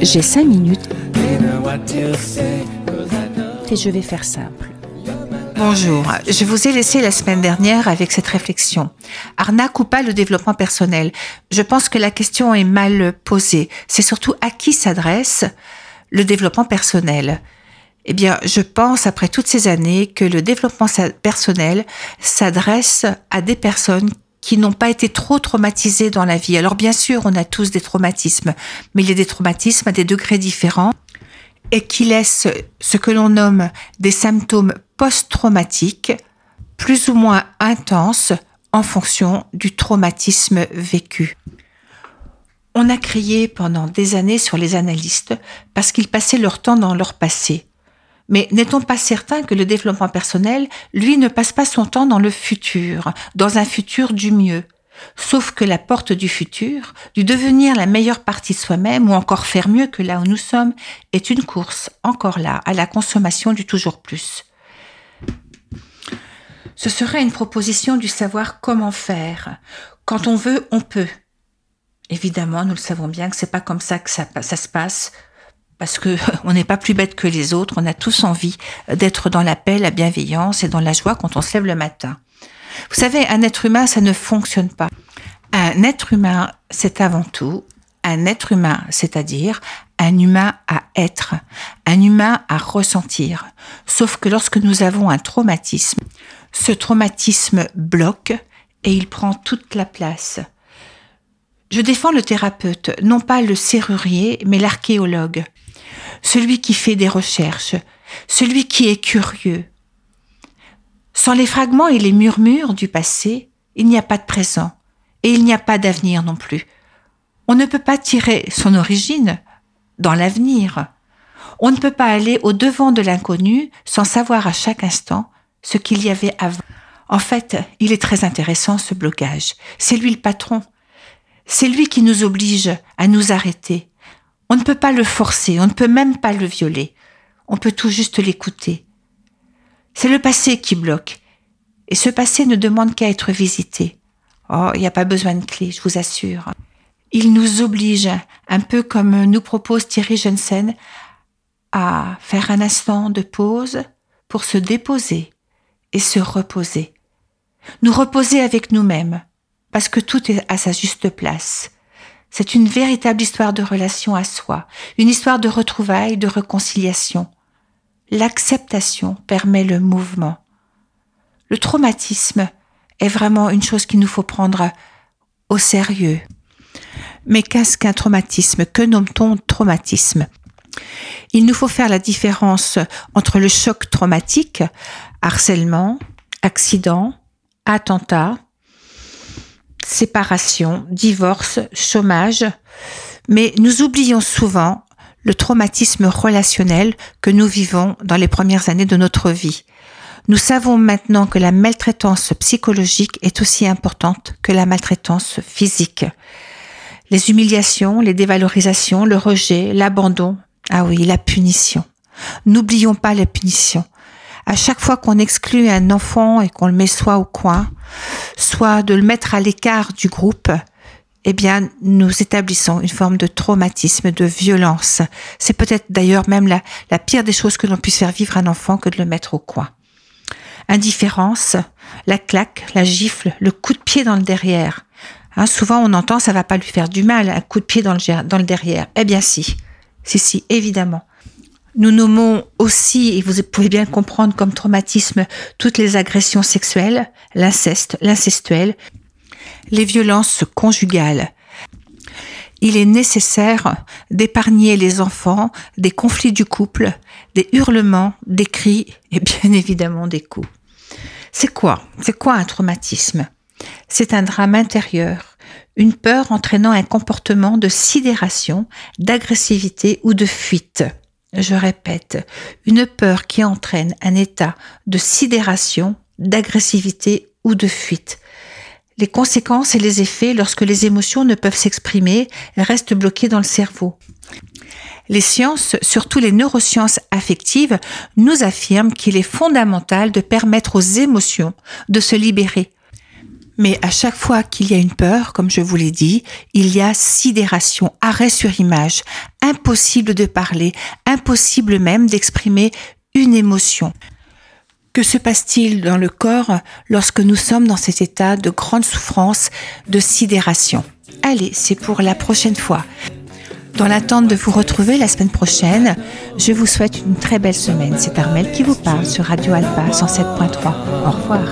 J'ai cinq minutes et je vais faire simple. Bonjour, je vous ai laissé la semaine dernière avec cette réflexion. Arnaque ou pas le développement personnel? Je pense que la question est mal posée. C'est surtout à qui s'adresse le développement personnel? Eh bien, je pense, après toutes ces années, que le développement personnel s'adresse à des personnes qui n'ont pas été trop traumatisées dans la vie. Alors bien sûr, on a tous des traumatismes, mais il y a des traumatismes à des degrés différents et qui laissent ce que l'on nomme des symptômes post-traumatiques plus ou moins intenses en fonction du traumatisme vécu. On a crié pendant des années sur les analystes parce qu'ils passaient leur temps dans leur passé. Mais n'est-on pas certain que le développement personnel, lui, ne passe pas son temps dans le futur, dans un futur du mieux? Sauf que la porte du futur, du devenir la meilleure partie soi-même ou encore faire mieux que là où nous sommes, est une course, encore là, à la consommation du toujours plus. Ce serait une proposition du savoir comment faire. Quand on veut, on peut. Évidemment, nous le savons bien que c'est pas comme ça que ça se passe parce que on n'est pas plus bête que les autres, on a tous envie d'être dans la paix, la bienveillance et dans la joie quand on se lève le matin. Vous savez, un être humain, ça ne fonctionne pas. Un être humain, c'est avant tout un être humain, c'est-à-dire un humain à être, un humain à ressentir. Sauf que lorsque nous avons un traumatisme, ce traumatisme bloque et il prend toute la place. Je défends le thérapeute, non pas le serrurier, mais l'archéologue celui qui fait des recherches, celui qui est curieux. Sans les fragments et les murmures du passé, il n'y a pas de présent, et il n'y a pas d'avenir non plus. On ne peut pas tirer son origine dans l'avenir. On ne peut pas aller au devant de l'inconnu sans savoir à chaque instant ce qu'il y avait avant. En fait, il est très intéressant ce blocage. C'est lui le patron. C'est lui qui nous oblige à nous arrêter, on ne peut pas le forcer, on ne peut même pas le violer. On peut tout juste l'écouter. C'est le passé qui bloque. Et ce passé ne demande qu'à être visité. Oh, il n'y a pas besoin de clé, je vous assure. Il nous oblige, un peu comme nous propose Thierry Jensen, à faire un instant de pause pour se déposer et se reposer. Nous reposer avec nous-mêmes, parce que tout est à sa juste place. C'est une véritable histoire de relation à soi, une histoire de retrouvailles, de réconciliation. L'acceptation permet le mouvement. Le traumatisme est vraiment une chose qu'il nous faut prendre au sérieux. Mais qu'est-ce qu'un traumatisme? Que nomme-t-on traumatisme? Il nous faut faire la différence entre le choc traumatique, harcèlement, accident, attentat, séparation, divorce, chômage, mais nous oublions souvent le traumatisme relationnel que nous vivons dans les premières années de notre vie. Nous savons maintenant que la maltraitance psychologique est aussi importante que la maltraitance physique. Les humiliations, les dévalorisations, le rejet, l'abandon, ah oui, la punition. N'oublions pas la punition à chaque fois qu'on exclut un enfant et qu'on le met soit au coin, soit de le mettre à l'écart du groupe, eh bien, nous établissons une forme de traumatisme, de violence. C'est peut-être d'ailleurs même la, la pire des choses que l'on puisse faire vivre à un enfant que de le mettre au coin. Indifférence, la claque, la gifle, le coup de pied dans le derrière. Hein, souvent, on entend ça va pas lui faire du mal, un coup de pied dans le, dans le derrière. Eh bien, si. Si, si, évidemment. Nous nommons aussi, et vous pouvez bien comprendre comme traumatisme, toutes les agressions sexuelles, l'inceste, l'incestuel, les violences conjugales. Il est nécessaire d'épargner les enfants des conflits du couple, des hurlements, des cris et bien évidemment des coups. C'est quoi? C'est quoi un traumatisme? C'est un drame intérieur, une peur entraînant un comportement de sidération, d'agressivité ou de fuite je répète, une peur qui entraîne un état de sidération, d'agressivité ou de fuite. Les conséquences et les effets lorsque les émotions ne peuvent s'exprimer restent bloquées dans le cerveau. Les sciences, surtout les neurosciences affectives, nous affirment qu'il est fondamental de permettre aux émotions de se libérer. Mais à chaque fois qu'il y a une peur, comme je vous l'ai dit, il y a sidération, arrêt sur image, impossible de parler, impossible même d'exprimer une émotion. Que se passe-t-il dans le corps lorsque nous sommes dans cet état de grande souffrance, de sidération? Allez, c'est pour la prochaine fois. Dans l'attente de vous retrouver la semaine prochaine, je vous souhaite une très belle semaine. C'est Armel qui vous parle sur Radio Alpa 107.3. Au revoir.